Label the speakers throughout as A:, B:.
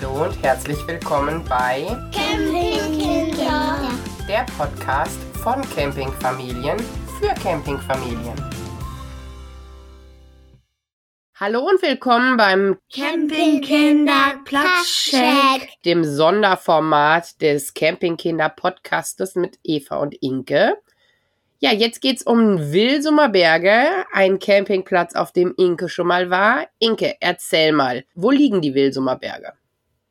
A: Hallo und herzlich willkommen bei
B: Campingkinder.
A: der Podcast von Campingfamilien für Campingfamilien. Hallo und willkommen beim
B: Campingkinder Platschcheck.
A: dem Sonderformat des Campingkinder Podcastes mit Eva und Inke. Ja, jetzt geht's um Wilsumer Berge, ein Campingplatz, auf dem Inke schon mal war. Inke, erzähl mal, wo liegen die Wilsumer Berge?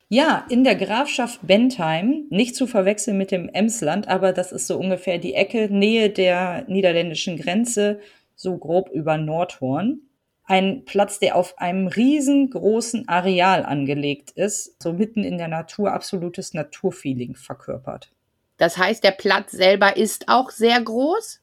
C: Ja, in der Grafschaft Bentheim, nicht zu verwechseln mit dem Emsland, aber das ist so ungefähr die Ecke, Nähe der niederländischen Grenze, so grob über Nordhorn. Ein Platz, der auf einem riesengroßen Areal angelegt ist, so mitten in der Natur, absolutes Naturfeeling verkörpert.
A: Das heißt, der Platz selber ist auch sehr groß?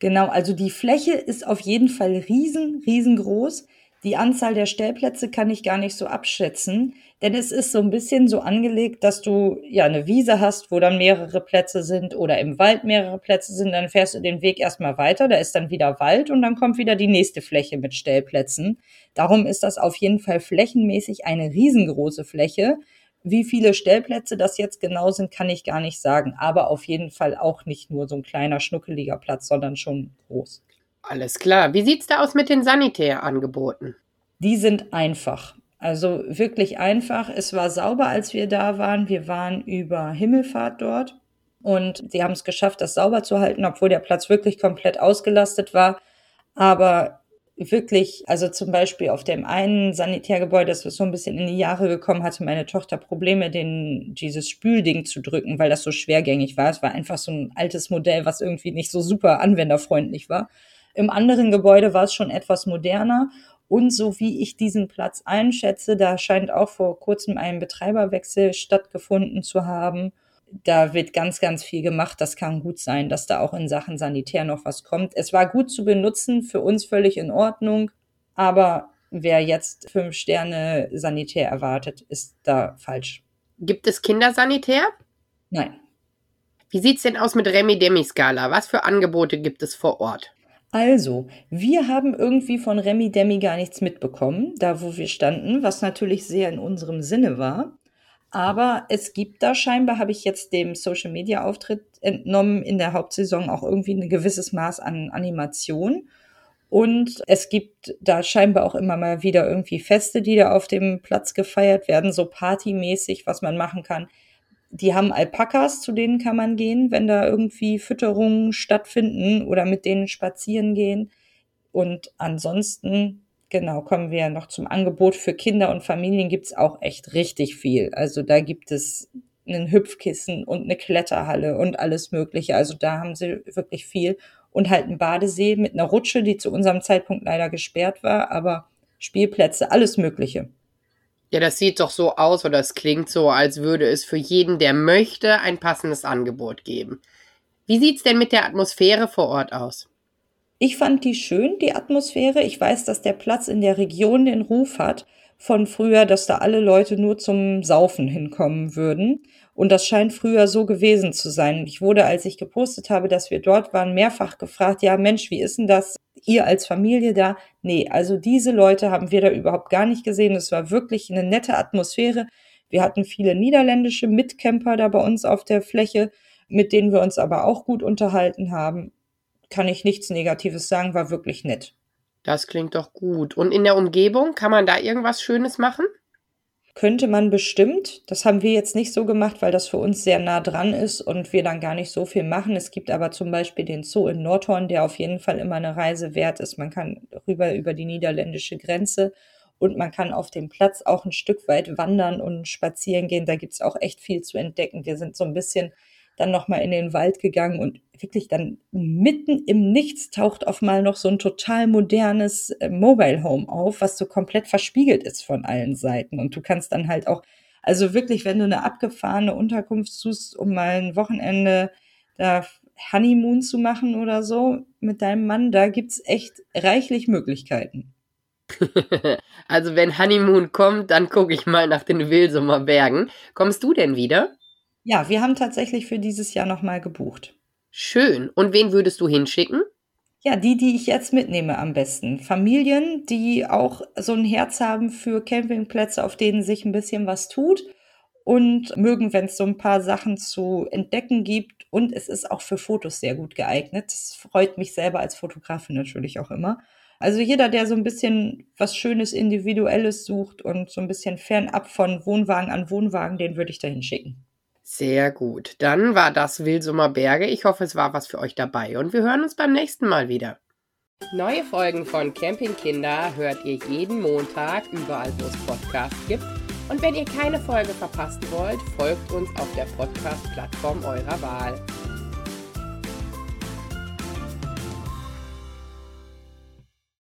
C: Genau, also die Fläche ist auf jeden Fall riesen, riesengroß. Die Anzahl der Stellplätze kann ich gar nicht so abschätzen, denn es ist so ein bisschen so angelegt, dass du ja eine Wiese hast, wo dann mehrere Plätze sind oder im Wald mehrere Plätze sind, dann fährst du den Weg erstmal weiter, da ist dann wieder Wald und dann kommt wieder die nächste Fläche mit Stellplätzen. Darum ist das auf jeden Fall flächenmäßig eine riesengroße Fläche. Wie viele Stellplätze das jetzt genau sind, kann ich gar nicht sagen, aber auf jeden Fall auch nicht nur so ein kleiner schnuckeliger Platz, sondern schon groß.
A: Alles klar. Wie sieht's da aus mit den Sanitärangeboten?
C: Die sind einfach. Also wirklich einfach. Es war sauber, als wir da waren. Wir waren über Himmelfahrt dort und sie haben es geschafft, das sauber zu halten, obwohl der Platz wirklich komplett ausgelastet war. Aber wirklich, also zum Beispiel auf dem einen Sanitärgebäude, das so ein bisschen in die Jahre gekommen, hatte meine Tochter Probleme, den, dieses Spülding zu drücken, weil das so schwergängig war. Es war einfach so ein altes Modell, was irgendwie nicht so super anwenderfreundlich war. Im anderen Gebäude war es schon etwas moderner und so wie ich diesen Platz einschätze, da scheint auch vor kurzem ein Betreiberwechsel stattgefunden zu haben. Da wird ganz, ganz viel gemacht. Das kann gut sein, dass da auch in Sachen Sanitär noch was kommt. Es war gut zu benutzen, für uns völlig in Ordnung. Aber wer jetzt fünf Sterne Sanitär erwartet, ist da falsch.
A: Gibt es Kindersanitär?
C: Nein.
A: Wie sieht's denn aus mit Remi-Demi-Skala? Was für Angebote gibt es vor Ort?
C: Also, wir haben irgendwie von Remi Demi gar nichts mitbekommen, da wo wir standen, was natürlich sehr in unserem Sinne war. Aber es gibt da scheinbar, habe ich jetzt dem Social Media Auftritt entnommen, in der Hauptsaison auch irgendwie ein gewisses Maß an Animation. Und es gibt da scheinbar auch immer mal wieder irgendwie Feste, die da auf dem Platz gefeiert werden, so partymäßig, was man machen kann. Die haben Alpakas, zu denen kann man gehen, wenn da irgendwie Fütterungen stattfinden oder mit denen spazieren gehen. Und ansonsten, genau, kommen wir noch zum Angebot für Kinder und Familien gibt's auch echt richtig viel. Also da gibt es einen Hüpfkissen und eine Kletterhalle und alles Mögliche. Also da haben sie wirklich viel. Und halt einen Badesee mit einer Rutsche, die zu unserem Zeitpunkt leider gesperrt war, aber Spielplätze, alles Mögliche.
A: Ja, das sieht doch so aus oder es klingt so, als würde es für jeden, der möchte, ein passendes Angebot geben. Wie sieht's denn mit der Atmosphäre vor Ort aus?
C: Ich fand die schön, die Atmosphäre. Ich weiß, dass der Platz in der Region den Ruf hat von früher, dass da alle Leute nur zum Saufen hinkommen würden. Und das scheint früher so gewesen zu sein. Ich wurde, als ich gepostet habe, dass wir dort waren, mehrfach gefragt, ja Mensch, wie ist denn das? Ihr als Familie da? Nee, also diese Leute haben wir da überhaupt gar nicht gesehen. Es war wirklich eine nette Atmosphäre. Wir hatten viele niederländische Mitcamper da bei uns auf der Fläche, mit denen wir uns aber auch gut unterhalten haben. Kann ich nichts Negatives sagen, war wirklich nett.
A: Das klingt doch gut. Und in der Umgebung, kann man da irgendwas Schönes machen?
C: Könnte man bestimmt. Das haben wir jetzt nicht so gemacht, weil das für uns sehr nah dran ist und wir dann gar nicht so viel machen. Es gibt aber zum Beispiel den Zoo in Nordhorn, der auf jeden Fall immer eine Reise wert ist. Man kann rüber über die niederländische Grenze und man kann auf dem Platz auch ein Stück weit wandern und spazieren gehen. Da gibt's auch echt viel zu entdecken. Wir sind so ein bisschen dann nochmal in den Wald gegangen und wirklich dann mitten im Nichts taucht auf mal noch so ein total modernes äh, Mobile Home auf, was so komplett verspiegelt ist von allen Seiten. Und du kannst dann halt auch, also wirklich, wenn du eine abgefahrene Unterkunft suchst, um mal ein Wochenende da Honeymoon zu machen oder so mit deinem Mann, da gibt's echt reichlich Möglichkeiten.
A: also wenn Honeymoon kommt, dann gucke ich mal nach den Wilsumer Bergen. Kommst du denn wieder?
C: Ja, wir haben tatsächlich für dieses Jahr nochmal gebucht.
A: Schön. Und wen würdest du hinschicken?
C: Ja, die, die ich jetzt mitnehme am besten. Familien, die auch so ein Herz haben für Campingplätze, auf denen sich ein bisschen was tut. und mögen, wenn es so ein paar Sachen zu entdecken gibt. Und es ist auch für Fotos sehr gut geeignet. Das freut mich selber als Fotografin natürlich auch immer. Also jeder, der so ein bisschen was Schönes, Individuelles sucht und so ein bisschen fernab von Wohnwagen an Wohnwagen, den würde ich dahin schicken.
A: Sehr gut. Dann war das Wilsumer Berge. Ich hoffe, es war was für euch dabei und wir hören uns beim nächsten Mal wieder. Neue Folgen von Campingkinder hört ihr jeden Montag überall, wo es Podcasts gibt. Und wenn ihr keine Folge verpassen wollt, folgt uns auf der Podcast-Plattform eurer Wahl.